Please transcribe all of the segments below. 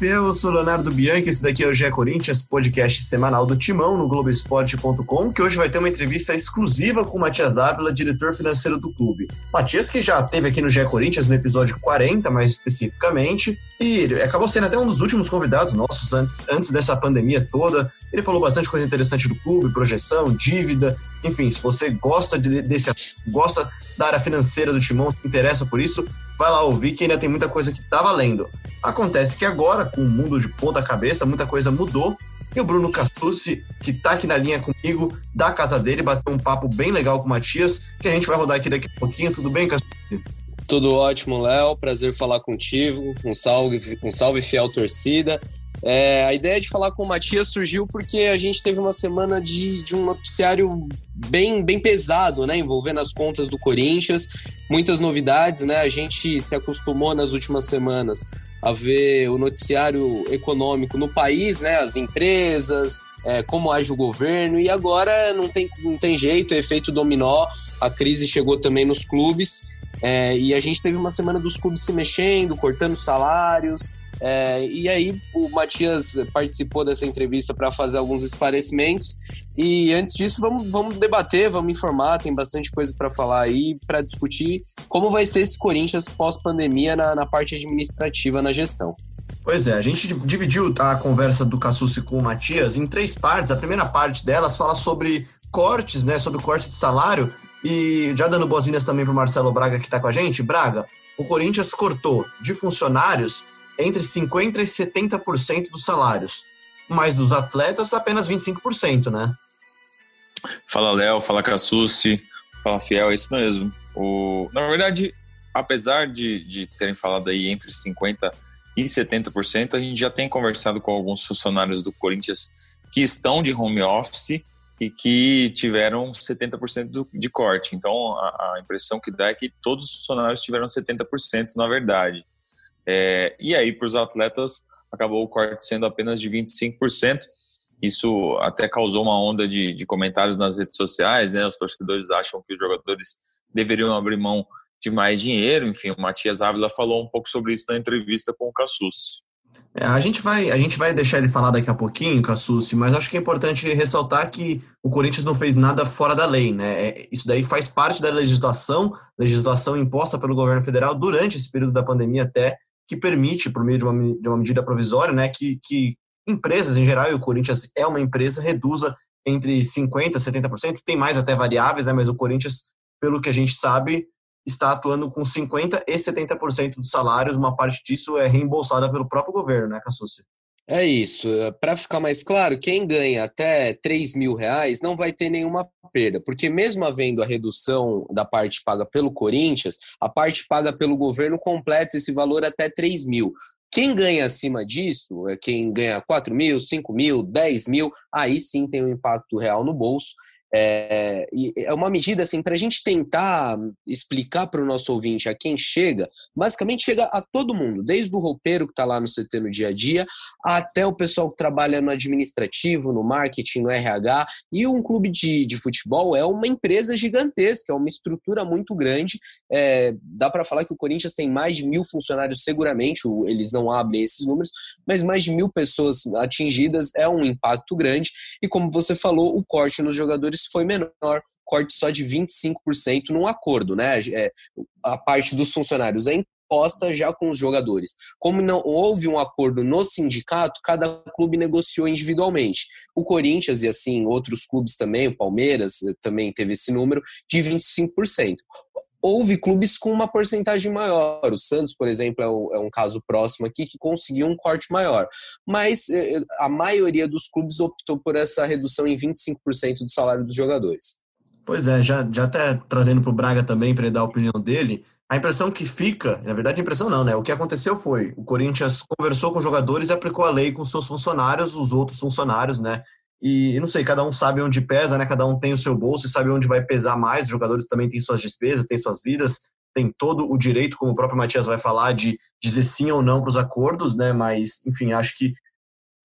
Fiel, eu sou Leonardo Bianchi, esse daqui é o GE Corinthians, podcast semanal do Timão no Globoesporte.com, que hoje vai ter uma entrevista exclusiva com o Matias Ávila, diretor financeiro do clube. Matias que já esteve aqui no GE Corinthians no episódio 40, mais especificamente, e acabou sendo até um dos últimos convidados nossos antes, antes dessa pandemia toda. Ele falou bastante coisa interessante do clube, projeção, dívida, enfim, se você gosta de, desse gosta da área financeira do Timão, se interessa por isso, vai lá ouvir que ainda tem muita coisa que tá valendo. Acontece que agora, com o mundo de ponta cabeça, muita coisa mudou. E o Bruno Castucci, que tá aqui na linha comigo, da casa dele, bateu um papo bem legal com o Matias, que a gente vai rodar aqui daqui a pouquinho. Tudo bem, Castucci? Tudo ótimo, Léo. Prazer falar contigo. Um salve, um salve fiel torcida. É, a ideia de falar com o Matias surgiu porque a gente teve uma semana de, de um noticiário bem, bem pesado, né, envolvendo as contas do Corinthians, muitas novidades, né, a gente se acostumou nas últimas semanas a ver o noticiário econômico no país, né, as empresas, é, como age o governo, e agora não tem, não tem jeito, é efeito dominó, a crise chegou também nos clubes, é, e a gente teve uma semana dos clubes se mexendo, cortando salários, é, e aí o Matias participou dessa entrevista para fazer alguns esclarecimentos. E antes disso, vamos, vamos debater, vamos informar, tem bastante coisa para falar aí, para discutir como vai ser esse Corinthians pós-pandemia na, na parte administrativa, na gestão. Pois é, a gente dividiu a conversa do Cassucci com o Matias em três partes. A primeira parte delas fala sobre cortes, né, sobre corte de salário. E já dando boas-vindas também para o Marcelo Braga, que está com a gente. Braga, o Corinthians cortou de funcionários entre 50% e 70% dos salários, mas dos atletas apenas 25%, né? Fala Léo, fala Cassucci, fala Fiel, é isso mesmo. O, na verdade, apesar de, de terem falado aí entre 50% e 70%, a gente já tem conversado com alguns funcionários do Corinthians que estão de home office e que tiveram 70% de corte. Então, a, a, impressão que dá é que todos os funcionários tiveram 70%, na verdade. É, e aí, para os atletas, acabou o corte sendo apenas de 25%. Isso até causou uma onda de, de comentários nas redes sociais, né? Os torcedores acham que os jogadores deveriam abrir mão de mais dinheiro. Enfim, o Matias Ávila falou um pouco sobre isso na entrevista com o Cassus. É, a, gente vai, a gente vai deixar ele falar daqui a pouquinho, Cassucci, mas acho que é importante ressaltar que o Corinthians não fez nada fora da lei, né? É, isso daí faz parte da legislação, legislação imposta pelo governo federal durante esse período da pandemia até que permite, por meio de uma, de uma medida provisória, né, que, que empresas em geral, e o Corinthians é uma empresa, reduza entre 50% e 70%, tem mais até variáveis, né, mas o Corinthians, pelo que a gente sabe, está atuando com 50% e 70% dos salários, uma parte disso é reembolsada pelo próprio governo, né, Cassucci? É isso. Para ficar mais claro, quem ganha até 3 mil reais não vai ter nenhuma perda, porque mesmo havendo a redução da parte paga pelo Corinthians, a parte paga pelo governo completa esse valor até 3 mil. Quem ganha acima disso, é quem ganha 4 mil, 5 mil, 10 mil, aí sim tem um impacto real no bolso. É, é uma medida assim para a gente tentar explicar para o nosso ouvinte a quem chega, basicamente chega a todo mundo, desde o roupeiro que está lá no CT no dia a dia, até o pessoal que trabalha no administrativo, no marketing, no RH. E um clube de, de futebol é uma empresa gigantesca, é uma estrutura muito grande. É, dá para falar que o Corinthians tem mais de mil funcionários, seguramente, eles não abrem esses números, mas mais de mil pessoas atingidas é um impacto grande. E como você falou, o corte nos jogadores foi menor, corte só de 25% num acordo, né? É, a parte dos funcionários é imposta já com os jogadores. Como não houve um acordo no sindicato, cada clube negociou individualmente. O Corinthians e assim outros clubes também, o Palmeiras eh, também teve esse número de 25% houve clubes com uma porcentagem maior. O Santos, por exemplo, é um, é um, caso próximo aqui que conseguiu um corte maior. Mas eh, a maioria dos clubes optou por essa redução em 25% do salário dos jogadores. Pois é, já, já até trazendo para o Braga também para ele dar a opinião dele, a impressão que fica, na verdade a impressão não, né? O que aconteceu foi, o Corinthians conversou com os jogadores e aplicou a lei com seus funcionários, os outros funcionários, né? E não sei, cada um sabe onde pesa, né? Cada um tem o seu bolso e sabe onde vai pesar mais. Os jogadores também têm suas despesas, têm suas vidas, têm todo o direito, como o próprio Matias vai falar, de dizer sim ou não para os acordos, né? Mas, enfim, acho que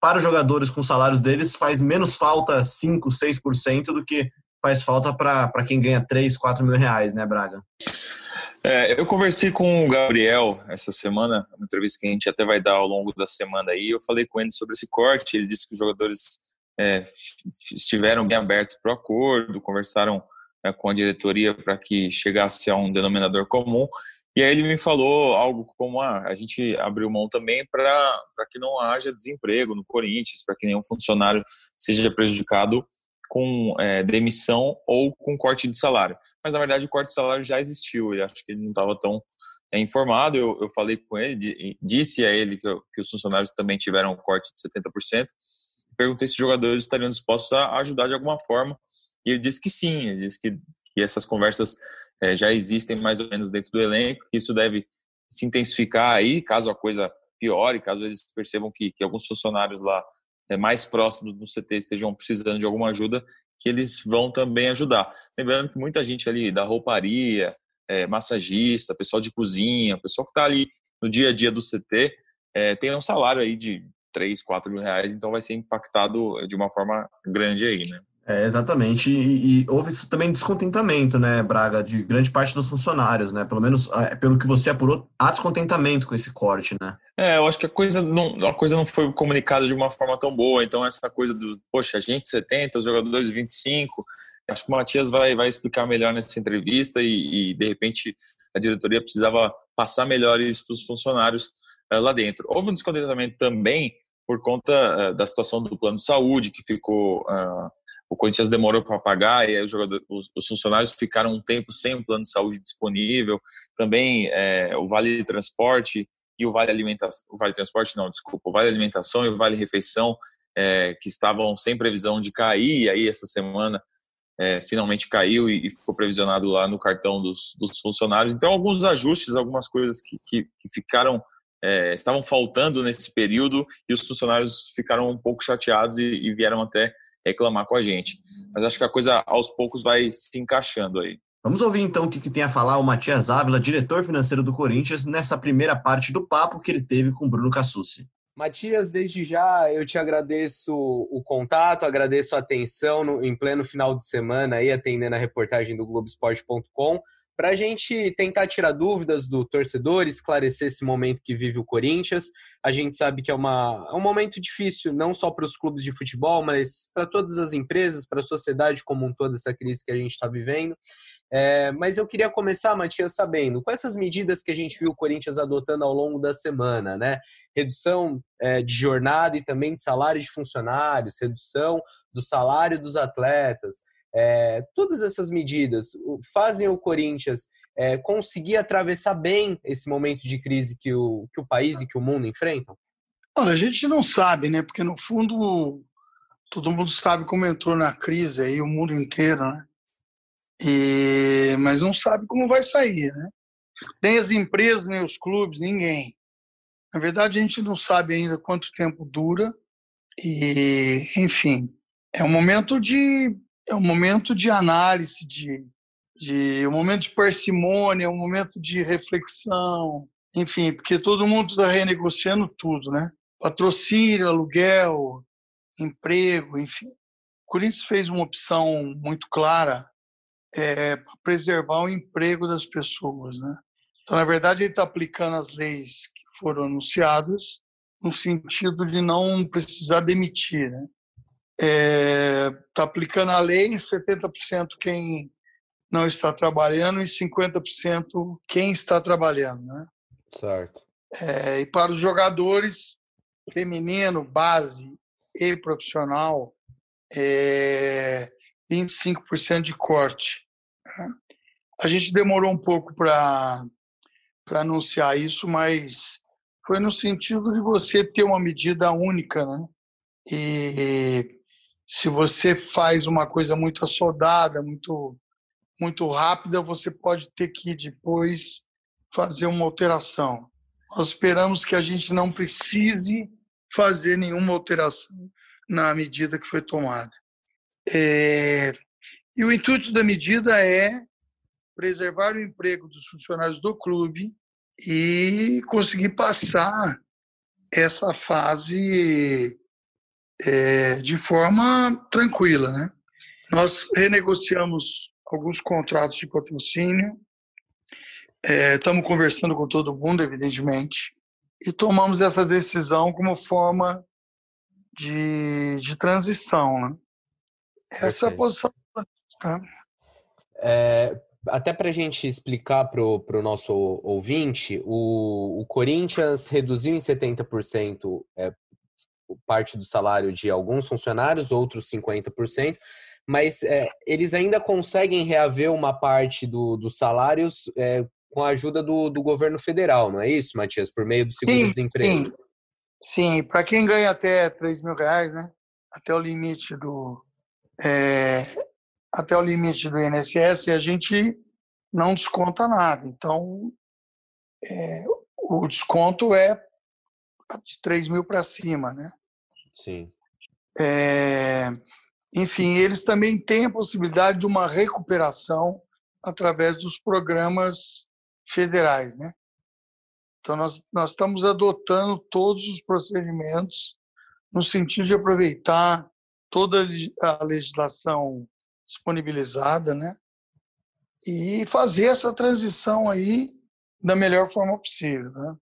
para os jogadores com salários deles faz menos falta 5, 6% do que faz falta para quem ganha 3, 4 mil reais, né, Braga? É, eu conversei com o Gabriel essa semana, uma entrevista que a gente até vai dar ao longo da semana aí. Eu falei com ele sobre esse corte. Ele disse que os jogadores é, estiveram bem abertos para o acordo, conversaram é, com a diretoria para que chegasse a um denominador comum. E aí ele me falou algo como ah, a gente abriu mão também para que não haja desemprego no Corinthians, para que nenhum funcionário seja prejudicado com é, demissão ou com corte de salário. Mas na verdade o corte de salário já existiu e acho que ele não estava tão é, informado. Eu, eu falei com ele, disse a ele que, que os funcionários também tiveram um corte de 70%. Perguntei se os jogadores estariam dispostos a ajudar de alguma forma e ele disse que sim, ele disse que, que essas conversas é, já existem mais ou menos dentro do elenco, que isso deve se intensificar aí, caso a coisa piore, caso eles percebam que, que alguns funcionários lá é, mais próximos do CT estejam precisando de alguma ajuda, que eles vão também ajudar. Lembrando que muita gente ali da rouparia, é, massagista, pessoal de cozinha, pessoal que está ali no dia a dia do CT, é, tem um salário aí de 3, 4 mil reais, então vai ser impactado de uma forma grande aí, né? É, exatamente, e, e, houve também descontentamento, né, Braga, de grande parte dos funcionários, né, pelo menos é, pelo que você apurou, há descontentamento com esse corte, né? É, eu acho que a coisa não, a coisa não foi comunicada de uma forma tão boa, então essa coisa do, poxa, a gente 70, os jogadores 25, acho que o Matias vai, vai explicar melhor nessa entrevista e, e de repente a diretoria precisava passar melhor isso para os funcionários uh, lá dentro. Houve um descontentamento também por conta uh, da situação do plano de saúde, que ficou... Uh, o Corinthians demorou para pagar e aí jogador, os, os, funcionários ficaram um tempo sem o plano de saúde disponível. Também é, o Vale Transporte e o Vale Alimentação, o Vale Transporte não, desculpa, o Vale Alimentação e o Vale Refeição é, que estavam sem previsão de cair e aí essa semana é, finalmente caiu e, e, ficou previsionado lá no cartão dos, dos, funcionários. Então alguns ajustes, algumas coisas que, que, que ficaram é, estavam faltando nesse período e os funcionários ficaram um pouco chateados e, e vieram até reclamar com a gente. Mas acho que a coisa aos poucos vai se encaixando aí. Vamos ouvir então o que tem a falar o Matias Ávila, diretor financeiro do Corinthians, nessa primeira parte do papo que ele teve com Bruno Cassucci. Matias, desde já eu te agradeço o contato, agradeço a atenção no, em pleno final de semana aí atendendo a reportagem do Globoesporte.com para a gente tentar tirar dúvidas do torcedor, esclarecer esse momento que vive o Corinthians. A gente sabe que é, uma, é um momento difícil, não só para os clubes de futebol, mas para todas as empresas, para a sociedade como um todo, essa crise que a gente está vivendo. É, mas eu queria começar, Matias, sabendo, com essas medidas que a gente viu o Corinthians adotando ao longo da semana, né? Redução é, de jornada e também de salário de funcionários, redução do salário dos atletas, é, todas essas medidas fazem o Corinthians é, conseguir atravessar bem esse momento de crise que o, que o país e que o mundo enfrentam? Olha, a gente não sabe, né? Porque no fundo todo mundo sabe como entrou na crise aí o mundo inteiro, né? E, mas não sabe como vai sair, né? Nem as empresas, nem os clubes, ninguém. Na verdade, a gente não sabe ainda quanto tempo dura e, enfim, é um momento de é um momento de análise, de, de um momento de parcimônia, um momento de reflexão, enfim, porque todo mundo está renegociando tudo, né? Patrocínio, aluguel, emprego, enfim. O Corinthians fez uma opção muito clara é, para preservar o emprego das pessoas, né? Então, na verdade, ele está aplicando as leis que foram anunciadas no sentido de não precisar demitir, né? Está é, tá aplicando a lei, 70% quem não está trabalhando e 50% quem está trabalhando. Né? Certo. É, e para os jogadores, feminino, base e profissional, é 25% de corte. Né? A gente demorou um pouco para anunciar isso, mas foi no sentido de você ter uma medida única, né? E se você faz uma coisa muito assodada, muito muito rápida, você pode ter que depois fazer uma alteração. Nós esperamos que a gente não precise fazer nenhuma alteração na medida que foi tomada. É... E o intuito da medida é preservar o emprego dos funcionários do clube e conseguir passar essa fase é, de forma tranquila. Né? Nós renegociamos alguns contratos de patrocínio, Estamos é, conversando com todo mundo, evidentemente, e tomamos essa decisão como forma de, de transição. Né? Essa é a posição. Tá? É, até para a gente explicar para o nosso ouvinte, o, o, Corinthians reduziu em 70% é, parte do salário de alguns funcionários, outros 50%, mas é, eles ainda conseguem reaver uma parte do, dos salários é, com a ajuda do, do, governo federal, não é isso, Matias? Por meio do seguro-desemprego. Sim, sim. para quem ganha até 3 mil reais, né? Até o limite do. É, até o limite do INSS, a gente não desconta nada. Então, é, o desconto é de 3 mil para cima, né? Sim. É, enfim, eles também têm a possibilidade de uma recuperação através dos programas federais, né? Então, nós, nós estamos adotando todos os procedimentos no sentido de aproveitar toda a legislação disponibilizada, né? E fazer essa transição aí da melhor forma possível, né?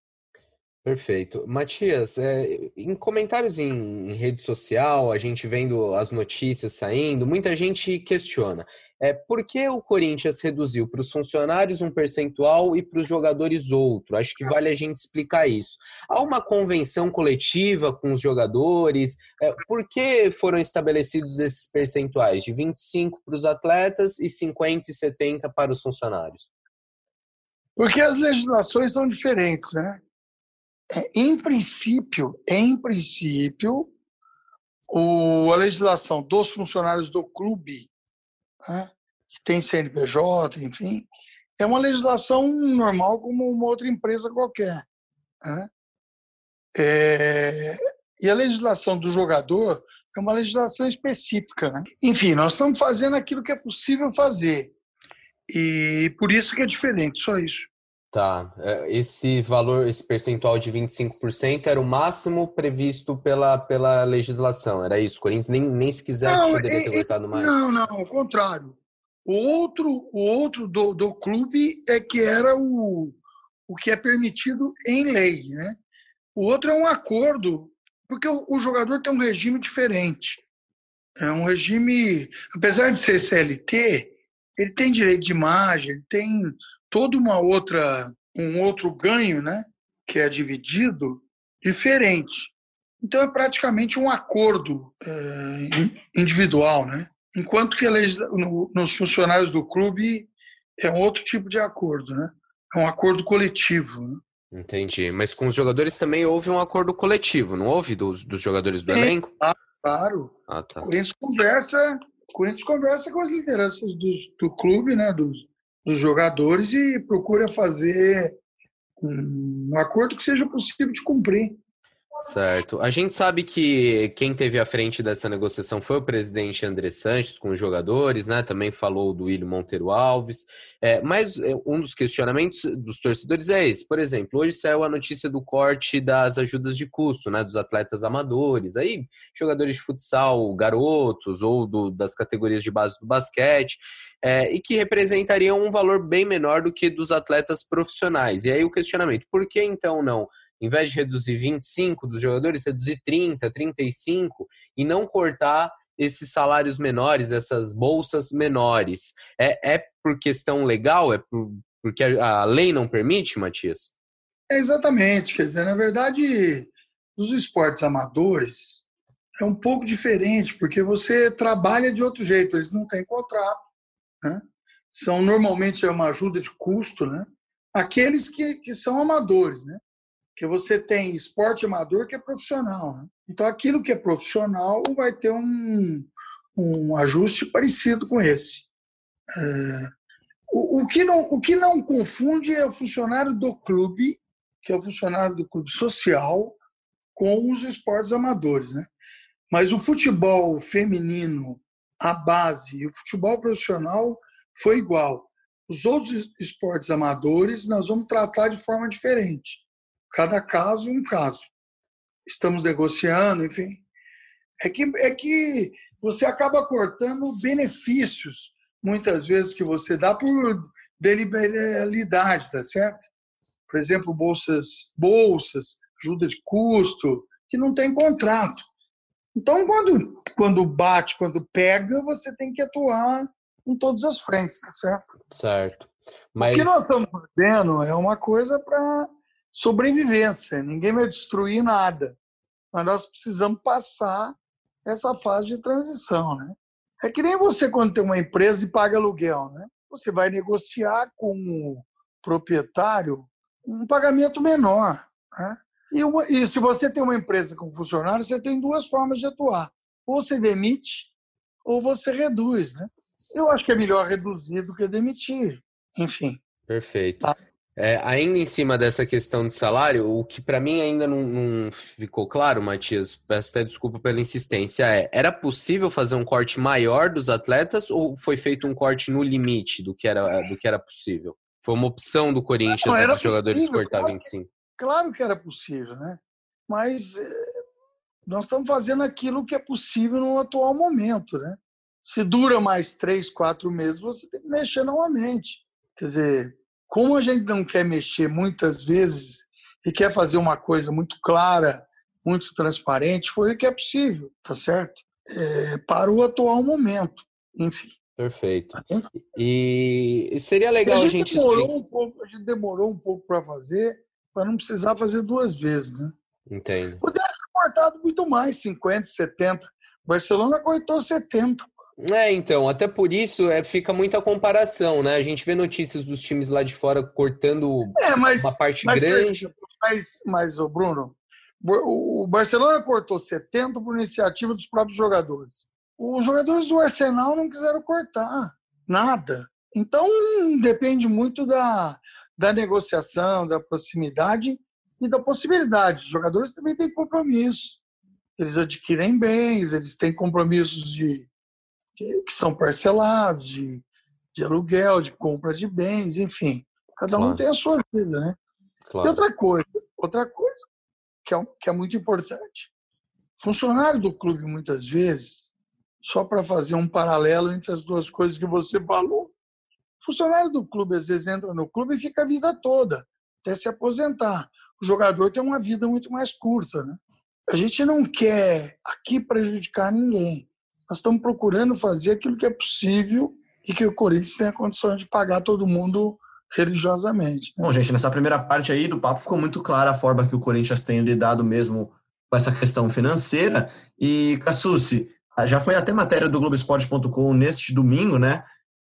Perfeito. Matias, é, em comentários em, em, rede social, a gente vendo as notícias saindo, muita gente questiona. É, por que o Corinthians reduziu para os funcionários um percentual e para os jogadores outro? Acho que vale a gente explicar isso. Há uma convenção coletiva com os jogadores? É, por que foram estabelecidos esses percentuais de 25 para os atletas e 50 e 70 para os funcionários? Porque as legislações são diferentes, né? É, em princípio, em princípio, o, a legislação dos funcionários do clube, né, que tem CNPJ, enfim, é uma legislação normal como uma outra empresa qualquer. Né? É, e a legislação do jogador é uma legislação específica. Né? Enfim, nós estamos fazendo aquilo que é possível fazer. E por isso que é diferente, só isso. Tá. É, esse valor, esse percentual de 25% era o máximo previsto pela, pela legislação, era isso? O Corinthians nem, nem se quisesse não, poderia ter cortado mais? Não, não, ao contrário. O outro, o outro do, do clube é que era o, o que é permitido em lei, né? O outro é um acordo, porque o, o jogador tem um regime diferente. É um regime, apesar de ser CLT, ele tem direito de imagem, ele tem toda uma outra um outro ganho, né, que é dividido diferente. Então é praticamente um acordo é, individual, né? Enquanto que no, nos funcionários do clube é um outro tipo de acordo, né? É um acordo coletivo. Né? Entendi. Mas com os jogadores também houve um acordo coletivo, não houve dos, dos jogadores do é, elenco? Claro. Ah, tá. O Corinthians conversa, Corinthians conversa com as lideranças do, do clube, né? Dos, dos jogadores e procura fazer um acordo que seja possível de cumprir. Certo. A gente sabe que quem teve à frente dessa negociação foi o presidente André Sanches com os jogadores, né? Também falou do William Monteiro Alves. É, mas é, um dos questionamentos dos torcedores é esse. Por exemplo, hoje saiu a notícia do corte das ajudas de custo, né? Dos atletas amadores. Aí, jogadores de futsal, garotos ou do, das categorias de base do basquete. É, e que representariam um valor bem menor do que dos atletas profissionais. E aí o questionamento, por que então não? Em vez de reduzir 25 dos jogadores, reduzir 30, 35 e não cortar esses salários menores, essas bolsas menores. É, é por questão legal? É por, porque a lei não permite, Matias? É exatamente. Quer dizer, na verdade, nos esportes amadores é um pouco diferente, porque você trabalha de outro jeito, eles não têm contrato. Né? São normalmente é uma ajuda de custo, né? Aqueles que, que são amadores, né? Que você tem esporte amador que é profissional. Né? Então, aquilo que é profissional vai ter um, um ajuste parecido com esse. É, o, o, que não, o que não confunde é o funcionário do clube, que é o funcionário do clube social, com os esportes amadores. Né? Mas o futebol feminino, a base, e o futebol profissional foi igual. Os outros esportes amadores nós vamos tratar de forma diferente. Cada caso, um caso. Estamos negociando, enfim. É que, é que você acaba cortando benefícios, muitas vezes, que você dá por de liberalidade, tá certo? Por exemplo, bolsas, bolsas, ajuda de custo, que não tem contrato. Então, quando, quando bate, quando pega, você tem que atuar em todas as frentes, tá certo? Certo. Mas... O que nós estamos fazendo é uma coisa para sobrevivência. Ninguém vai destruir nada. Mas nós precisamos passar essa fase de transição, né? É que nem você quando tem uma empresa e paga aluguel, né? Você vai negociar com o proprietário um pagamento menor, né? E, uma, e se você tem uma empresa com funcionário, você tem duas formas de atuar. Ou você demite, ou você reduz, né? Eu acho que é melhor reduzir do que demitir. Enfim. Perfeito. Tá. É, ainda em cima dessa questão de salário, o que para mim ainda não, não, ficou claro, Matias, peço até desculpa pela insistência, é: era possível fazer um corte maior dos atletas ou foi feito um corte no limite do que era, do que era possível? Foi uma opção do Corinthians os jogadores cortar claro 25? claro que era possível, né? Mas é, nós estamos fazendo aquilo que é possível no atual momento, né? Se dura mais três, quatro meses, você tem que mexer novamente. Quer dizer, como a gente não quer mexer muitas vezes e quer fazer uma coisa muito clara, muito transparente, foi o que é possível, tá certo? É, para o atual momento, enfim. Perfeito. E seria legal a gente, a gente demorou um pouco, a gente demorou um pouco para fazer, para não precisar fazer duas vezes, né? Entendo. Poderia ter cortado muito mais, 50, 70. O Barcelona cortou 70. É, então, até por isso é, fica muita comparação, né? A gente vê notícias dos times lá de fora cortando é, mas, uma parte mas, grande. Mas, mas, o Bruno, o Barcelona cortou 70 por iniciativa dos próprios jogadores. Os jogadores do Arsenal não quiseram cortar nada. Então, depende muito da, da negociação, da proximidade e da possibilidade. Os jogadores também têm compromisso. Eles adquirem bens, eles têm compromissos de que, que são parcelados, de, de aluguel, de compra de bens, enfim. Cada claro. um tem a sua vida, né? Claro. E outra coisa, outra coisa que é, que é muito importante. Funcionário do clube, muitas vezes, só para fazer um paralelo entre as duas coisas que você falou, funcionário do clube às vezes entra no clube e fica a vida toda, até se aposentar. O jogador tem uma vida muito mais curta, né? A gente não quer aqui prejudicar ninguém. Nós estamos procurando fazer aquilo que é possível e que o Corinthians tenha condições de pagar todo mundo religiosamente. Né? Bom, gente, nessa primeira parte aí do papo ficou muito clara a forma que o Corinthians tem lidado mesmo com essa questão financeira. E, Cassucci, já foi até matéria do Globoesporte.com neste domingo, né?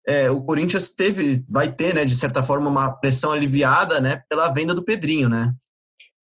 É, o Corinthians teve, vai ter, né, de certa forma, uma pressão aliviada, né, pela venda do Pedrinho, né?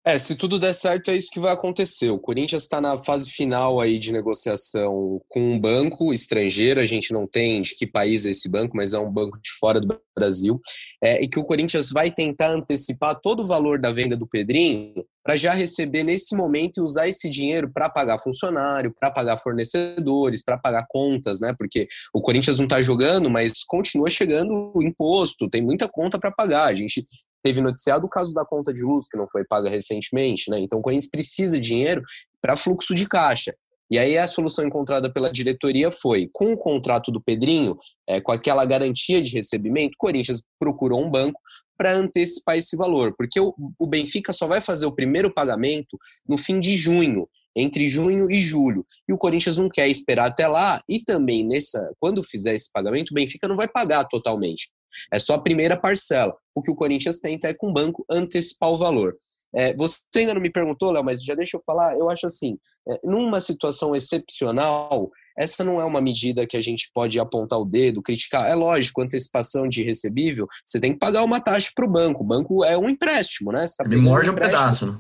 É, se tudo der certo, é isso que vai acontecer. O Corinthians está na fase final aí de negociação com um banco estrangeiro. A gente não tem de que país é esse banco, mas é um banco de fora do Brasil. É, e que o Corinthians vai tentar antecipar todo o valor da venda do Pedrinho para já receber nesse momento e usar esse dinheiro para pagar funcionário, para pagar fornecedores, para pagar contas, né? Porque o Corinthians não está jogando, mas continua chegando o imposto, tem muita conta para pagar. A gente teve noticiado o caso da conta de luz, que não foi paga recentemente, né? Então o Corinthians precisa de dinheiro para fluxo de caixa. E aí a solução encontrada pela diretoria foi, com o contrato do Pedrinho, é, com aquela garantia de recebimento, o Corinthians procurou um banco para antecipar esse valor, porque o, o Benfica só vai fazer o primeiro pagamento no fim de junho, entre junho e julho. E o Corinthians não quer esperar até lá e também nessa, quando fizer esse pagamento, o Benfica não vai pagar totalmente. É só a primeira parcela. O que o Corinthians tenta é com o banco antecipar o valor. É, você ainda não me perguntou, Léo, mas já deixa eu falar. Eu acho assim, é, numa situação excepcional, essa não é uma medida que a gente pode apontar o dedo, criticar. É lógico, antecipação de recebível, você tem que pagar uma taxa para o banco. O banco é um empréstimo, né? Tá Ele morde um, um pedaço. Né?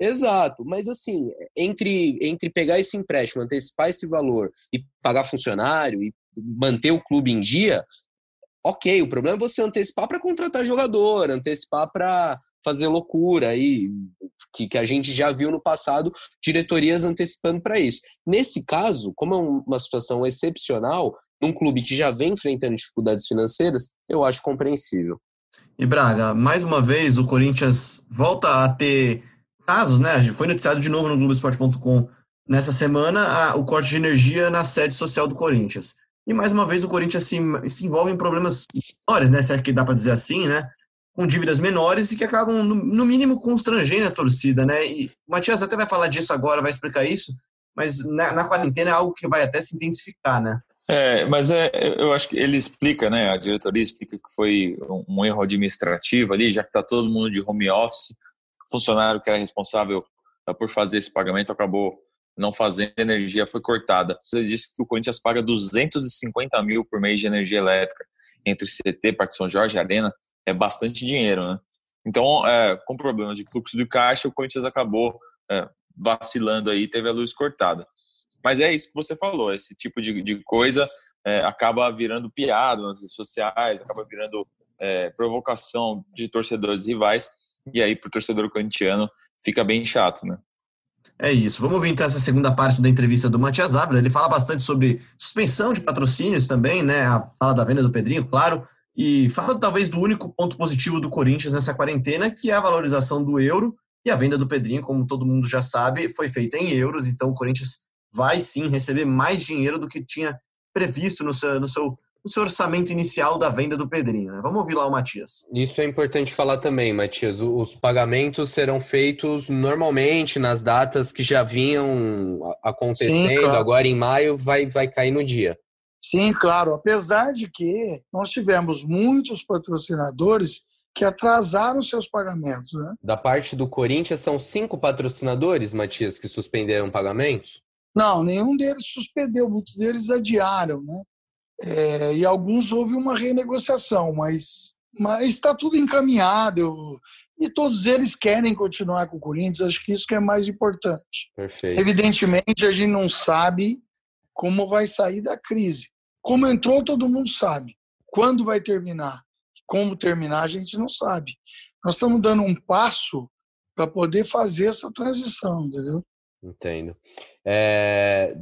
Exato, mas assim, entre, entre pegar esse empréstimo, antecipar esse valor e pagar funcionário e manter o clube em dia, ok, o problema é você antecipar para contratar jogador, antecipar para fazer loucura aí, que, que a gente já viu no passado, diretorias antecipando para isso. Nesse caso, como é uma situação excepcional, num clube que já vem enfrentando dificuldades financeiras, eu acho compreensível. E Braga, mais uma vez o Corinthians volta a ter casos, né? Foi noticiado de novo no Globoesporte.com nessa semana a, o corte de energia na sede social do Corinthians. E mais uma vez o Corinthians se, se envolve em problemas menores, né? Se é que dá para dizer assim, né? Com dívidas menores e que acabam, no, no mínimo, constrangendo a torcida, né? E o Matias até vai falar disso agora, vai explicar isso, mas na, na quarentena é algo que vai até se intensificar, né? É, mas é, eu acho que ele explica, né? A diretoria explica que foi um erro administrativo ali, já que está todo mundo de home office, o funcionário que era responsável por fazer esse pagamento acabou não fazendo, energia foi cortada. Ele disse que o Corinthians paga 250 mil por mês de energia elétrica entre CT, Parque São Jorge Arena, é bastante dinheiro, né? Então, é, com problemas de fluxo de caixa, o Corinthians acabou é, vacilando aí, teve a luz cortada. Mas é isso que você falou, esse tipo de, de coisa é, acaba virando piada nas redes sociais, acaba virando é, provocação de torcedores rivais, e aí para o torcedor corintiano fica bem chato, né? É isso. Vamos ver então essa segunda parte da entrevista do Matias Abra. Ele fala bastante sobre suspensão de patrocínios também, né? A fala da venda do Pedrinho, claro. E fala talvez do único ponto positivo do Corinthians nessa quarentena, que é a valorização do euro. E a venda do Pedrinho, como todo mundo já sabe, foi feita em euros. Então o Corinthians vai sim receber mais dinheiro do que tinha previsto no seu, no seu o seu orçamento inicial da venda do Pedrinho. Né? Vamos ouvir lá o Matias. Isso é importante falar também, Matias. Os pagamentos serão feitos normalmente nas datas que já vinham acontecendo. Sim, claro. Agora em maio vai, vai cair no dia. Sim, claro. Apesar de que nós tivemos muitos patrocinadores que atrasaram seus pagamentos. Né? Da parte do Corinthians, são cinco patrocinadores, Matias, que suspenderam pagamentos? Não, nenhum deles suspendeu, muitos deles adiaram, né? É, e alguns houve uma renegociação, mas mas está tudo encaminhado eu, e todos eles querem continuar com o Corinthians. Acho que isso que é mais importante. Perfeito. Evidentemente, a gente não sabe como vai sair da crise. Como entrou, todo mundo sabe. Quando vai terminar? Como terminar, a gente não sabe. Nós estamos dando um passo para poder fazer essa transição, entendeu? Entendo. É,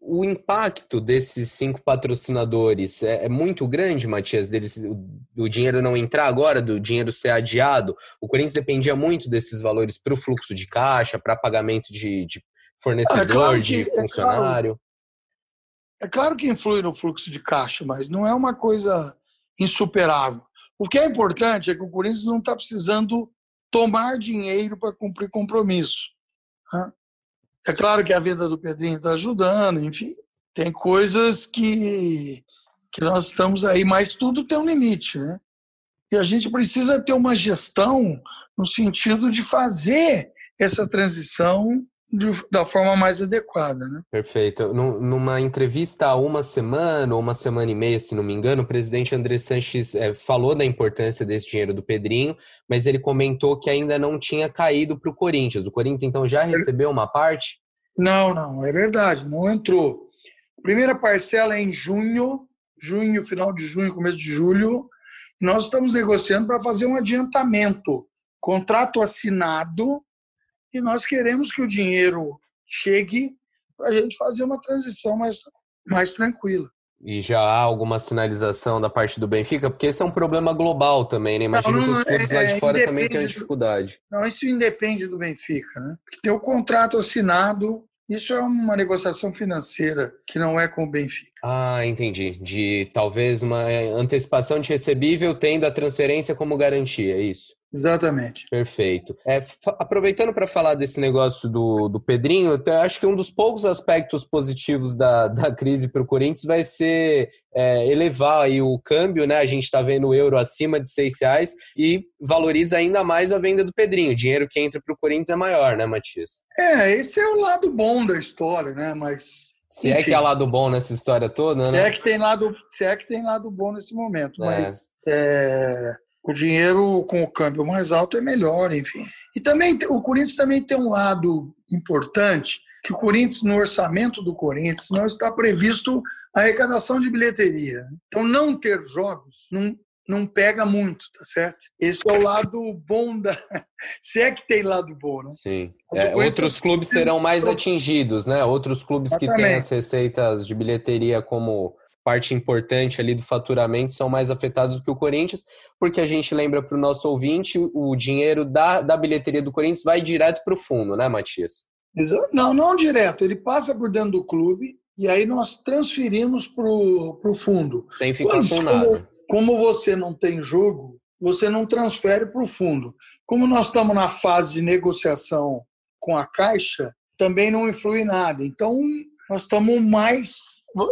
o impacto desses cinco patrocinadores é, é, muito grande, Matias, deles o, dinheiro não entrar agora, do dinheiro ser adiado. O Corinthians dependia muito desses valores para o fluxo de caixa, para pagamento de, de fornecedor, é claro que, de funcionário. É claro, é claro que influi no fluxo de caixa, mas não é uma coisa insuperável. O que é importante é que o Corinthians não está precisando tomar dinheiro para cumprir compromisso. Né? É claro que a venda do Pedrinho está ajudando, enfim, tem coisas que, que nós estamos aí, mas tudo tem um limite, né? E a gente precisa ter uma gestão no sentido de fazer essa transição de, da forma mais adequada. Né? Perfeito. Numa entrevista há uma semana ou uma semana e meia, se não me engano, o presidente André Sanches é, falou da importância desse dinheiro do Pedrinho, mas ele comentou que ainda não tinha caído para o Corinthians. O Corinthians, então, já recebeu uma parte? Não, não, é verdade, não entrou. Primeira parcela é em junho, junho, final de junho, começo de julho. Nós estamos negociando para fazer um adiantamento, contrato assinado e nós queremos que o dinheiro chegue para a gente fazer uma transição mais, mais tranquila. E já há alguma sinalização da parte do Benfica? Porque esse é um problema global também, né? Imagino que os clubes é, lá de é, fora também tenham dificuldade. Do, não, isso independe do Benfica, né? Porque tem o contrato assinado, isso é uma negociação financeira que não é com o Benfica. Ah, entendi. De talvez uma é, antecipação de recebível tendo a transferência como garantia, é isso? Exatamente. Perfeito. É, aproveitando para falar desse negócio do, do Pedrinho, eu acho que um dos poucos aspectos positivos da, da crise para o Corinthians vai ser é, elevar aí o câmbio, né? A gente está vendo o euro acima de seis reais e valoriza ainda mais a venda do Pedrinho. O dinheiro que entra para o Corinthians é maior, né, Matias? É, esse é o lado bom da história, né? Mas se Enfim, é que há lado bom nessa história toda, né? Se é que tem lado, se é que tem lado bom nesse momento, é. mas é, o dinheiro com o câmbio mais alto é melhor, enfim. E também o Corinthians também tem um lado importante, que o Corinthians, no orçamento do Corinthians, não está previsto a arrecadação de bilheteria. Então, não ter jogos não, não pega muito, tá certo? Esse é o lado bom da. Se é que tem lado bom, né? Sim. É, outros clubes serão mais atingidos, né? Outros clubes Exatamente. que têm as receitas de bilheteria como parte importante ali do faturamento são mais afetados do que o Corinthians, porque a gente lembra para o nosso ouvinte, o dinheiro da, da bilheteria do Corinthians vai direto para o fundo, né, Matias? Não, não direto. Ele passa por dentro do clube e aí nós transferimos para o fundo. Sem ficar Quando, com nada. Como, você não tem jogo, você não transfere para o fundo. Como nós estamos na fase de negociação com a Caixa, também não influi nada. Então, nós estamos mais,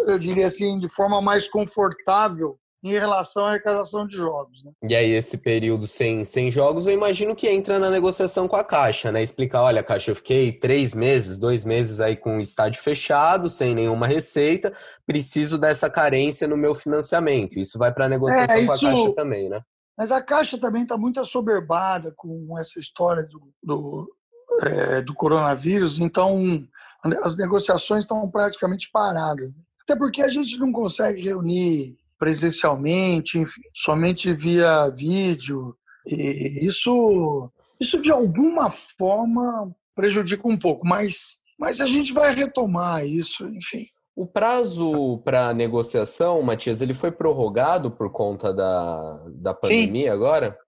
eu diria assim, de forma mais confortável em relação à arrecadação de jogos. Né? E aí, esse período sem, sem jogos, eu imagino que entra na negociação com a Caixa, né? Explicar, olha, Caixa, eu fiquei três meses, dois meses aí com o estádio fechado, sem nenhuma receita, preciso dessa carência no meu financiamento. Isso vai para a negociação é, isso... com a Caixa também, né? Mas a Caixa também está muito assoberbada com essa história do, do, é, do coronavírus, então as negociações estão praticamente paradas. Até porque a gente não consegue reunir presencialmente, enfim, somente via vídeo. E isso, isso de alguma forma prejudica um pouco, mas, mas a gente vai retomar isso, enfim. O prazo para negociação, Matias, ele foi prorrogado por conta da, da pandemia Sim. agora?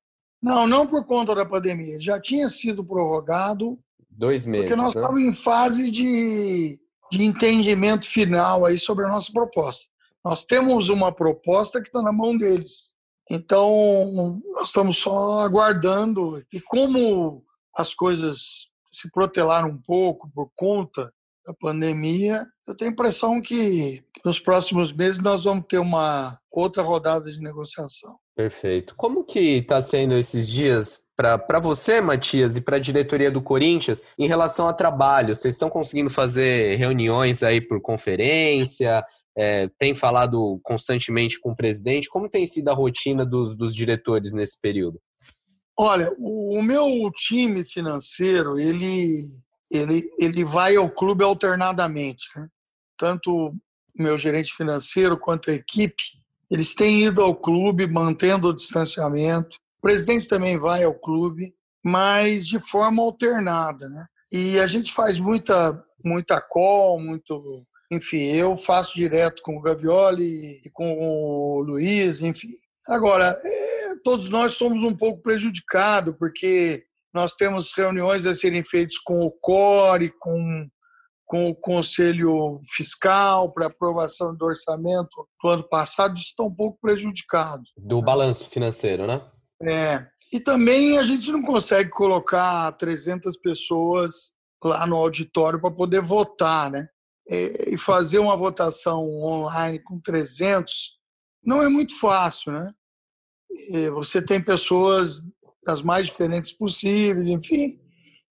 Não, não por conta da pandemia. Já tinha sido prorrogado. Dois meses. Porque nós né? estávamos em fase de, de entendimento final aí sobre a nossa proposta. Nós temos uma proposta que está na mão deles. Então, nós estamos só aguardando. E como as coisas se protelaram um pouco por conta da pandemia, eu tenho a impressão que nos próximos meses nós vamos ter uma outra rodada de negociação. Perfeito. Como que está sendo esses dias para você, Matias, e para a diretoria do Corinthians em relação a trabalho? Vocês estão conseguindo fazer reuniões aí por conferência? É, tem falado constantemente com o presidente? Como tem sido a rotina dos, dos diretores nesse período? Olha, o meu time financeiro, ele, ele, ele vai ao clube alternadamente. Né? Tanto o meu gerente financeiro quanto a equipe, eles têm ido ao clube mantendo o distanciamento. O presidente também vai ao clube, mas de forma alternada. Né? E a gente faz muita, muita call, muito enfim, eu faço direto com o Gavioli e com o Luiz, enfim. Agora, é, todos nós somos um pouco prejudicados, porque nós temos reuniões a serem feitas com o CORE, com, com o Conselho Fiscal para aprovação do orçamento do ano passado, isso está um pouco prejudicado. Do balanço financeiro, né? É. E também a gente não consegue colocar 300 pessoas lá no auditório para poder votar, né? E fazer uma votação online com 300 não é muito fácil, né? Você tem pessoas das mais diferentes possíveis, enfim.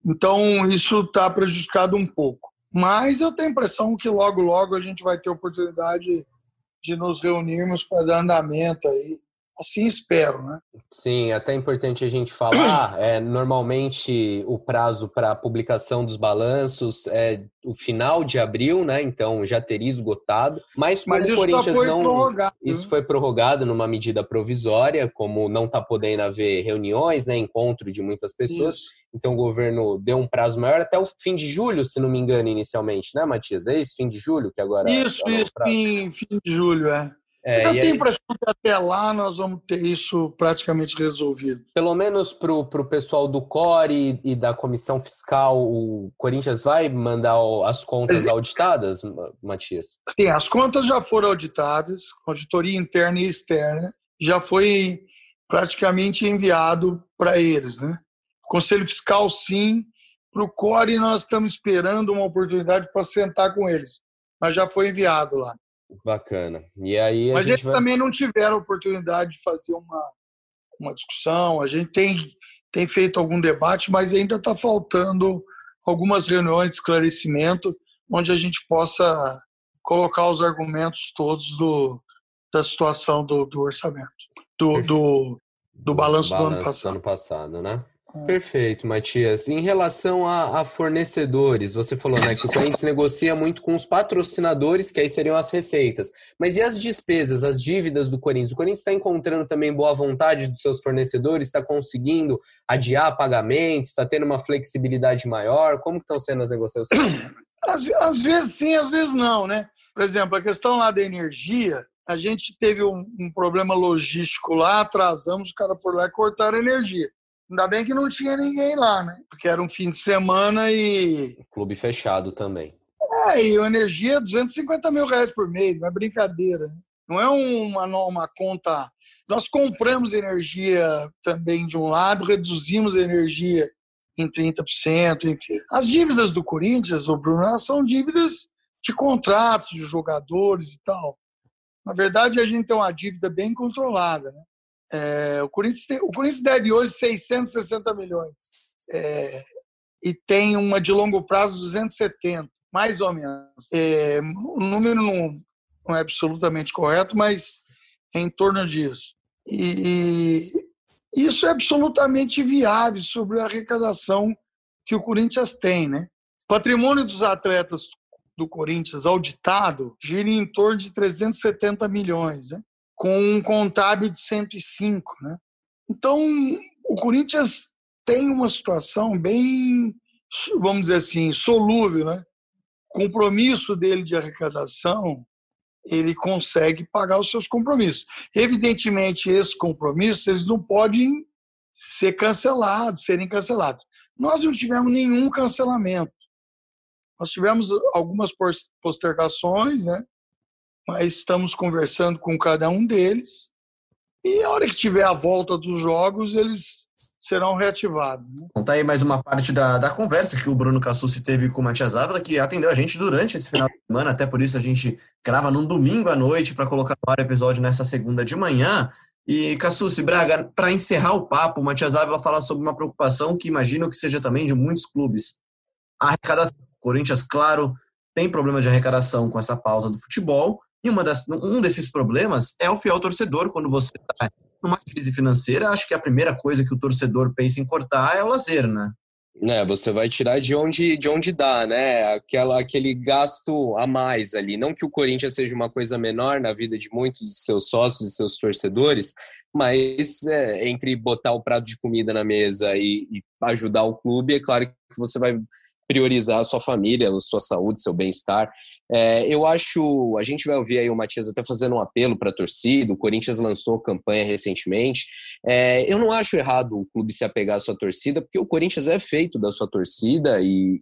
Então, isso está prejudicado um pouco. Mas eu tenho a impressão que logo, logo a gente vai ter oportunidade de nos reunirmos para dar andamento aí Assim espero, né? Sim, até é importante a gente falar. É, normalmente o prazo para publicação dos balanços é o final de abril, né? Então já teria esgotado. Mas como Mas o Corinthians não. Prorrogado, isso né? foi prorrogado numa medida provisória, como não está podendo haver reuniões, né? Encontro de muitas pessoas. Isso. Então o governo deu um prazo maior até o fim de julho, se não me engano, inicialmente, né, Matias? É isso, fim de julho, que agora. Isso, é isso, fim, fim de julho, é. É, eu tenho a impressão que até lá nós vamos ter isso praticamente resolvido. Pelo menos para o pessoal do CORE e da Comissão Fiscal, o Corinthians vai mandar as contas auditadas, Matias? Sim, as contas já foram auditadas, auditoria interna e externa, já foi praticamente enviado para eles. Né? Conselho Fiscal, sim. Para o CORE, nós estamos esperando uma oportunidade para sentar com eles, mas já foi enviado lá. Bacana. E aí Mas eles vai... também não tiveram oportunidade de fazer uma, uma discussão. A gente tem, tem feito algum debate, mas ainda está faltando algumas reuniões de esclarecimento onde a gente possa colocar os argumentos todos do, da situação do, do orçamento, do, do, do balanço, do, balanço do ano passado. Do ano passado, né? Perfeito, Matias. Em relação a, a, fornecedores, você falou né, que o Corinthians negocia muito com os patrocinadores, que aí seriam as receitas. Mas e as despesas, as dívidas do Corinthians? O Corinthians está encontrando também boa vontade dos seus fornecedores, está conseguindo adiar pagamentos, está tendo uma flexibilidade maior? Como estão sendo as negociações? Às, às, vezes sim, às vezes não, né? Por exemplo, a questão lá da energia, a gente teve um, um problema logístico lá, atrasamos, o cara foi lá e cortaram a energia. Ainda bem que não tinha ninguém lá, né? Porque era um fim de semana e. Clube fechado também. É, e a energia é 250 mil reais por mês, não é brincadeira. Não é uma, uma conta. Nós compramos energia também de um lado, reduzimos a energia em 30%. Enfim. As dívidas do Corinthians, o Bruno, são dívidas de contratos de jogadores e tal. Na verdade, a gente tem uma dívida bem controlada. Né? É, o, Corinthians tem, o Corinthians deve hoje 660 milhões é, e tem uma de longo prazo 270, mais ou menos. É, o número não, não, é absolutamente correto, mas é em torno disso. E, e isso é absolutamente viável sobre a arrecadação que o Corinthians tem. Né? O patrimônio dos atletas do Corinthians auditado gira em torno de 370 milhões. Né? Com um contábil de 105, né? Então, o Corinthians tem uma situação bem, vamos dizer assim, solúvel, né? O compromisso dele de arrecadação, ele consegue pagar os seus compromissos. Evidentemente, esses compromissos, eles não podem ser cancelados, serem cancelados. Nós não tivemos nenhum cancelamento. Nós tivemos algumas postergações, né? Mas estamos conversando com cada um deles. E a hora que tiver a volta dos jogos, eles serão reativados. Né? Então tá aí mais uma parte da, da conversa que o Bruno Cassucci teve com o Matias Ávila, que atendeu a gente durante esse final de semana, até por isso a gente grava num domingo à noite para colocar no ar o episódio nessa segunda de manhã. E Cassucci, Braga, para encerrar o papo, o Matias Ávila fala sobre uma preocupação que imagino que seja também de muitos clubes. A arrecadação. Corinthians, claro, tem problemas de arrecadação com essa pausa do futebol, e uma das, um desses problemas é o fiel torcedor. Quando você está numa crise financeira, acho que a primeira coisa que o torcedor pensa em cortar é o lazer, né? É, você vai tirar de onde, de onde dá, né? Aquela, aquele gasto a mais ali. Não que o Corinthians seja uma coisa menor na vida de muitos de seus sócios e seus torcedores, mas é, entre botar o prato de comida na mesa e, e ajudar o clube, é claro que você vai priorizar a sua família, a sua saúde, seu bem-estar. É, eu acho, a gente vai ouvir aí o Matias até fazendo um apelo para a torcida, o Corinthians lançou campanha recentemente. É, eu não acho errado o clube se apegar à sua torcida, porque o Corinthians é feito da sua torcida e,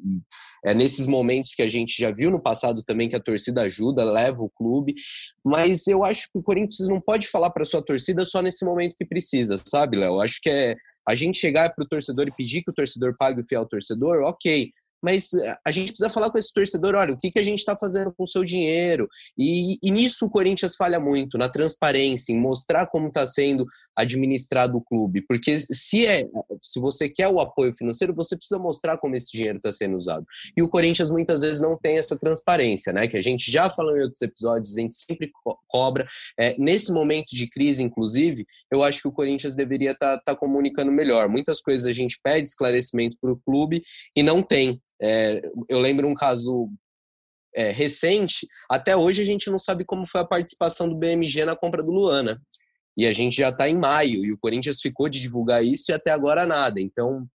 é nesses momentos que a gente já viu no passado também que a torcida ajuda, leva o clube, mas eu acho que o Corinthians não pode falar para sua torcida só nesse momento que precisa, sabe, Léo? Acho que é a gente chegar para o torcedor e pedir que o torcedor pague o fiel torcedor, ok, mas eh, a gente precisa falar com esse torcedor, olha, o que, que a gente está fazendo com o seu dinheiro? E, e, nisso o Corinthians falha muito, na transparência, em mostrar como está sendo administrado o clube. Porque se, é, se você quer o apoio financeiro, você precisa mostrar como esse dinheiro está sendo usado. E o Corinthians muitas vezes não tem essa transparência, né? Que a gente já falou em outros episódios, a gente sempre co cobra. É, nesse momento de crise, inclusive, eu acho que o Corinthians deveria estar tá, tá comunicando melhor. Muitas coisas a gente pede esclarecimento para o clube e não tem. É, eu lembro um caso é, recente, até hoje a gente não sabe como foi a participação do BMG na compra do Luana. E a gente já está em maio, e o Corinthians ficou de divulgar isso e até agora nada. Então,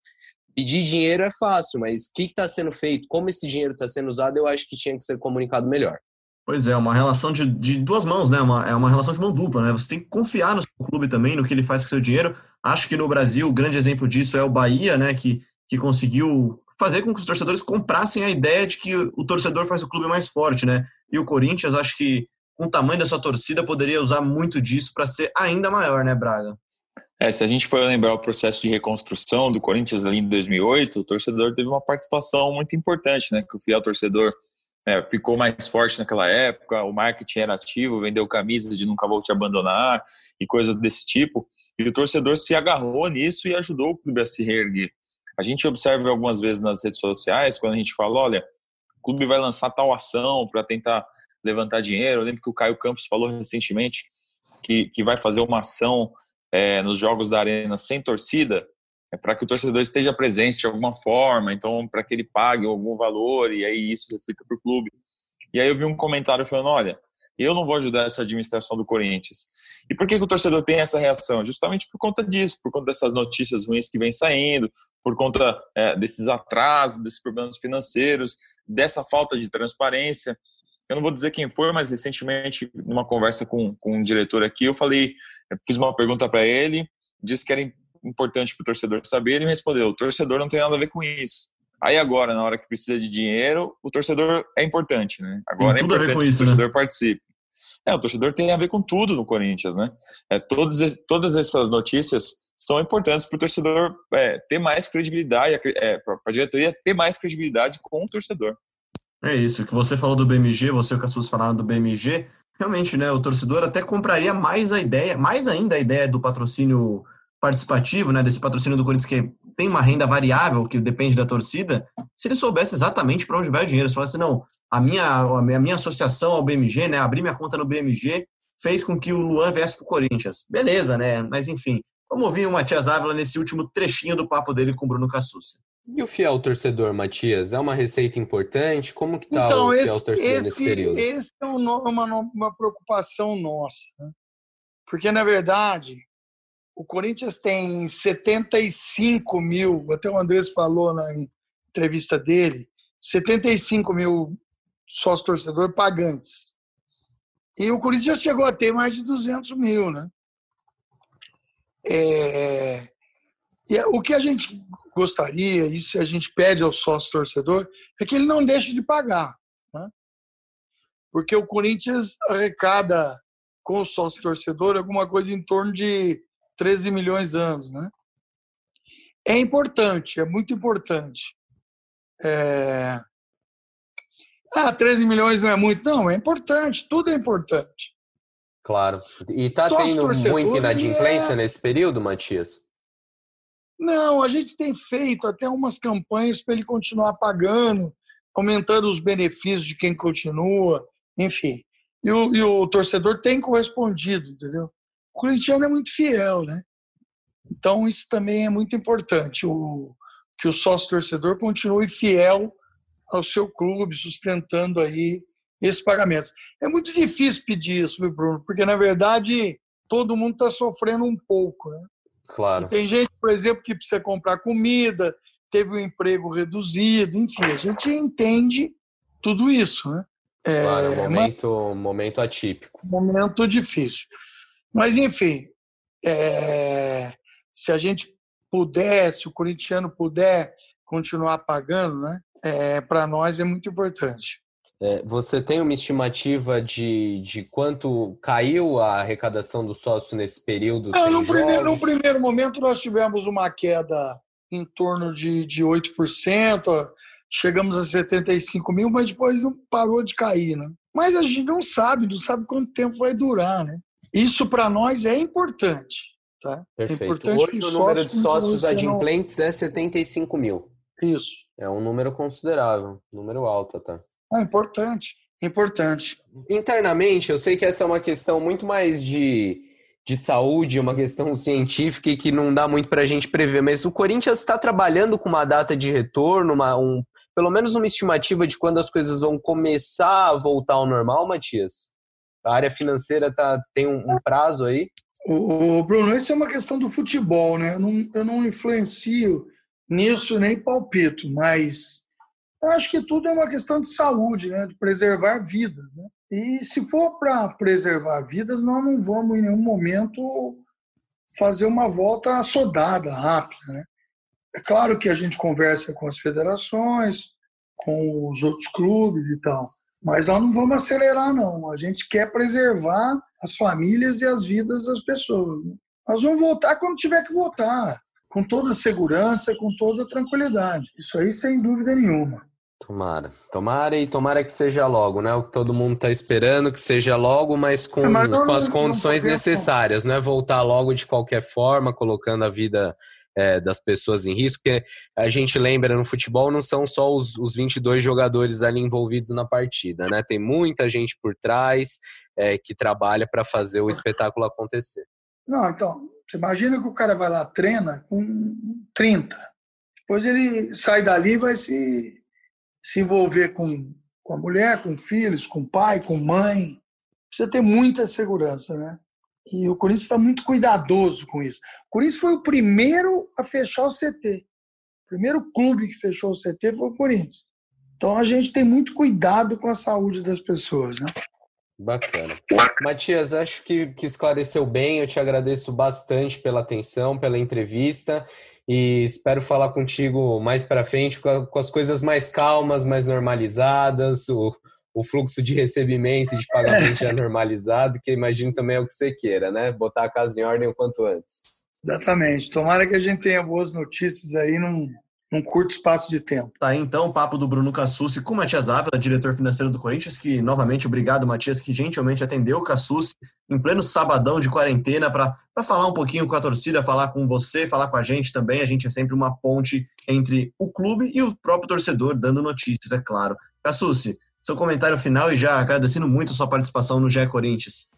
pedir dinheiro é fácil, mas o que está sendo feito, como esse dinheiro está sendo usado, eu acho que tinha que ser comunicado melhor. Pois é, uma relação de, de duas mãos, né? Uma, é uma relação de mão dupla, né? Você tem que confiar no seu clube também, no que ele faz com o seu dinheiro. Acho que no Brasil, o grande exemplo disso é o Bahia, né? Que, que conseguiu fazer com que os torcedores comprassem a ideia de que o torcedor faz o clube mais forte, né? E o Corinthians, acho que com o tamanho da sua torcida, poderia usar muito disso para ser ainda maior, né, Braga? É, se a gente for lembrar o processo de reconstrução do Corinthians ali em 2008, o torcedor teve uma participação muito importante, né? Que o fiel torcedor é, ficou mais forte naquela época, o marketing era ativo, vendeu camisas de nunca vou te abandonar e coisas desse tipo. E o torcedor se agarrou nisso e ajudou o clube a se reerguer. A gente observa algumas vezes nas redes sociais, quando a gente fala, olha, o clube vai lançar tal ação para tentar levantar dinheiro. Eu lembro que o Caio Campos falou recentemente que, que vai fazer uma ação é, nos jogos da Arena sem torcida, é para que o torcedor esteja presente de alguma forma, então para que ele pague algum valor e aí isso reflita para o clube. E aí eu vi um comentário falando, olha, eu não vou ajudar essa administração do Corinthians. E por que, que o torcedor tem essa reação? Justamente por conta disso, por conta dessas notícias ruins que vem saindo, por conta é, desses atrasos, desses problemas financeiros, dessa falta de transparência. Eu não vou dizer quem foi, mas recentemente, numa conversa com, com um diretor aqui, eu falei, eu fiz uma pergunta para ele, disse que era importante para o torcedor saber, ele me respondeu: o torcedor não tem nada a ver com isso. Aí agora, na hora que precisa de dinheiro, o torcedor é importante, né? Agora tem é importante a ver com que isso, o torcedor né? participe. É, o torcedor tem a ver com tudo no Corinthians, né? É, todos, todas essas notícias são importantes para o torcedor é, ter mais credibilidade, é, para a diretoria ter mais credibilidade com o torcedor. É isso, que você falou do BMG, você e o Cassus falaram do BMG, realmente, né, o torcedor até compraria mais a ideia, mais ainda a ideia do patrocínio participativo, né, desse patrocínio do Corinthians que tem uma renda variável que depende da torcida, se ele soubesse exatamente para onde vai o dinheiro, se falasse, não, a minha, a minha associação ao BMG, né, abrir minha conta no BMG, fez com que o Luan viesse para o Corinthians. Beleza, né, mas enfim, vamos ouvir o Matias Ávila nesse último trechinho do papo dele com o Bruno Cassucci. E o fiel torcedor, Matias? É uma receita importante? Como que está então, o esse, fiel torcedor esse, nesse período? Esse é uma, uma preocupação nossa. Né? Porque, na verdade, o Corinthians tem 75 mil, até o Andrés falou na entrevista dele, 75 mil sócios torcedores pagantes. E o Corinthians já chegou a ter mais de 200 mil, né? É, e o que a gente gostaria, isso a gente pede ao sócio torcedor, é que ele não deixe de pagar. Né? Porque o Corinthians arrecada com o sócio torcedor alguma coisa em torno de 13 milhões de anos. Né? É importante, é muito importante. É... Ah, 13 milhões não é muito. Não, é importante, tudo é importante. Claro. E tá tendo muita inadimplência é- nesse período, Matias? Não, a gente tem feito até umas campanhas para ele continuar pagando, aumentando os benefícios de quem continua, enfim. E o, e o torcedor tem correspondido, entendeu? O corintiano é muito fiel, né? Então isso também é muito importante, o, que o sócio torcedor continue fiel ao seu clube, sustentando aí esses pagamentos. É muito difícil pedir isso, viu, Bruno? Porque na verdade todo mundo está sofrendo um pouco, né? Claro. E tem gente, por exemplo, que precisa comprar comida, teve um emprego reduzido, enfim, a gente entende tudo isso, né? É, Claro, é um mas- momento, momento atípico. momento difícil. Mas, enfim, é, se a gente puder, se o corintiano puder continuar pagando, né, é, para nós é muito importante. É, você tem uma estimativa de, de quanto caiu a arrecadação do sócio nesse período? Sem no, primeiro, no primeiro momento, nós tivemos uma queda em torno de, de 8%, chegamos a 75 mil, mas depois não parou de cair. Né? Mas a gente não sabe, não sabe quanto tempo vai durar. Né? Isso para nós é importante. Tá? É Perfeito. importante que Hoje o número de sócios adimplentes é 75 mil. Isso. É um número considerável, número alto até. É importante, importante. Internamente, eu sei que essa é uma questão muito mais de, de saúde, uma questão científica e que não dá muito para a gente prever, mas o Corinthians está trabalhando com uma data de retorno, uma, um, pelo menos uma estimativa de quando as coisas vão começar a voltar ao normal, Matias? A área financeira tá, tem um, um prazo aí? O, o Bruno, isso é uma questão do futebol, né? Eu não, eu não influencio nisso nem palpito, mas eu acho que tudo é uma questão de saúde, né? De preservar vidas, né? E se for para preservar vidas, nós não vamos em nenhum momento fazer uma volta assodada, rápida, né? É claro que a gente conversa com as federações, com os outros clubes e tal, mas nós não vamos acelerar, não. A gente quer preservar as famílias e as vidas das pessoas. né? Nós vamos voltar quando tiver que voltar, com toda segurança, com toda tranquilidade. Isso aí, sem dúvida nenhuma. Tomara. Tomara e tomara que seja logo, né? O que todo mundo está esperando, que seja logo, mas com, É, mas não- com as não- condições não necessárias, não é voltar logo de qualquer forma, colocando a vida é, das pessoas em risco, porque a gente lembra no futebol não são só os, os 22 jogadores ali envolvidos na partida, né? Tem muita gente por trás é, que trabalha para fazer o espetáculo acontecer. Não, então, você imagina que o cara vai lá, treina com 30. Depois ele sai dali e vai se, se envolver com, com a mulher, com filhos, com pai, com mãe. Precisa ter muita segurança, né? E o Corinthians está muito cuidadoso com isso. O Corinthians foi o primeiro a fechar o CT. O primeiro clube que fechou o CT foi o Corinthians. Então a gente tem muito cuidado com a saúde das pessoas, né? Bacana. Matias, acho que, que esclareceu bem. Eu te agradeço bastante pela atenção, pela entrevista e espero falar contigo mais para frente com, com, as coisas mais calmas, mais normalizadas, o, o fluxo de recebimento e de pagamento já normalizado, que imagino também é o que você queira, né? Botar a casa em ordem o quanto antes. Exatamente. Tomara que a gente tenha boas notícias aí num, num curto espaço de tempo. Tá aí então o papo do Bruno Cassucci com o Matias Ávila, diretor financeiro do Corinthians, que novamente obrigado, Matias, que gentilmente atendeu o Cassucci em pleno sabadão de quarentena para falar um pouquinho com a torcida, falar com você, falar com a gente também. A gente é sempre uma ponte entre o clube e o próprio torcedor, dando notícias, é claro. Cassucci, seu comentário final e já agradecendo muito a sua participação no GE Corinthians.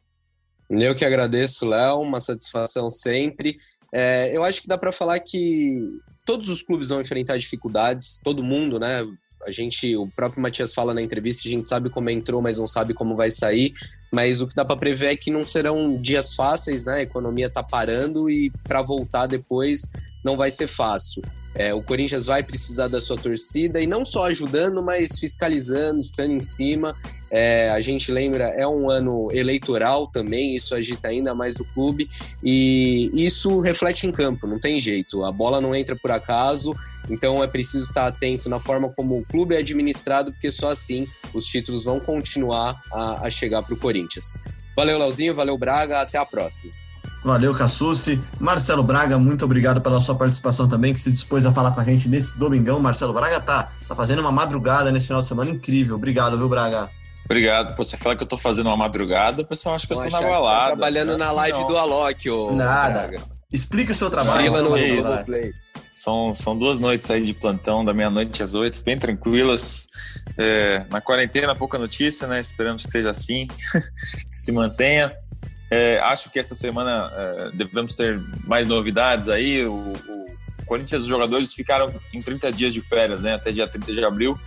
Eu que agradeço, Léo, uma satisfação sempre. É, eu acho que dá para falar que todos os clubes vão enfrentar dificuldades, todo mundo, né? A gente, o próprio Matias fala na entrevista, a gente sabe como entrou, mas não sabe como vai sair. Mas o que dá para prever é que não serão dias fáceis, né? A economia tá parando e para voltar depois não vai ser fácil. É, o Corinthians vai precisar da sua torcida e não só ajudando, mas fiscalizando, estando em cima. É, a gente lembra, é um ano eleitoral também, isso agita ainda mais o clube e isso reflete em campo, não tem jeito. A bola não entra por acaso, então é preciso estar atento na forma como o clube é administrado, porque só assim os títulos vão continuar a, a chegar para o Corinthians. Valeu, Leozinho, valeu, Braga, até a próxima. Valeu, Cassucci. Marcelo Braga, muito obrigado pela sua participação também, que se dispôs a falar com a gente nesse domingão. Marcelo Braga tá, tá fazendo uma madrugada nesse final de semana incrível. Obrigado, viu, Braga? Obrigado. Pô, você fala que eu tô fazendo uma madrugada, o pessoal acha que eu tô na tá balada. Tá trabalhando na live não. do Alok, ô. Nada. Braga. Explique o seu trabalho. Fila no é Play. São, são duas noites aí de plantão, da meia-noite às oito, bem tranquilas. É, na quarentena, pouca notícia, né? Esperamos que esteja assim, que se mantenha. É, acho que essa semana é, devemos ter mais novidades aí. O, o, Corinthians, os jogadores ficaram em 30 dias de férias, né? Até dia 30 de abril.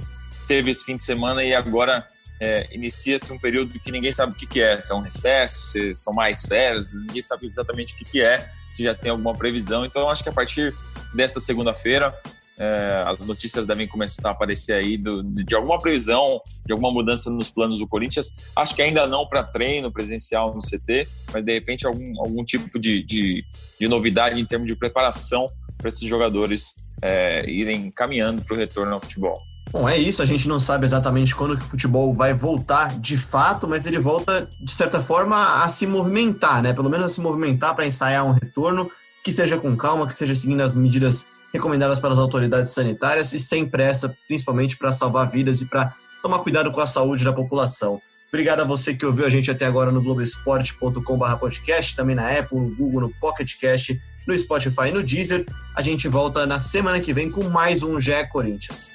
Teve esse fim de semana e agora é, inicia-se um período que ninguém sabe o que, que é. Se é um recesso, se são mais férias, ninguém sabe exatamente o que, que é, se já tem alguma previsão. Então, acho que a partir desta segunda-feira é, as notícias devem começar a aparecer aí do, de alguma previsão, de alguma mudança nos planos do Corinthians. Acho que ainda não para treino presencial no CT, mas de repente algum, algum tipo de, de, de novidade em termos de preparação para esses jogadores é, irem caminhando para o retorno ao futebol. Bom, é isso. A gente não sabe exatamente quando que o futebol vai voltar de fato, mas ele volta, de certa forma, a se movimentar, né? Pelo menos a se movimentar para ensaiar um retorno que seja com calma, que seja seguindo as medidas recomendadas pelas autoridades sanitárias e sem pressa, principalmente para salvar vidas e para tomar cuidado com a saúde da população. Obrigado a você que ouviu a gente até agora no globesport.com/podcast, também na Apple, no Google, no Pocket Cast, no Spotify e no Deezer. A gente volta na semana que vem com mais um GE Corinthians.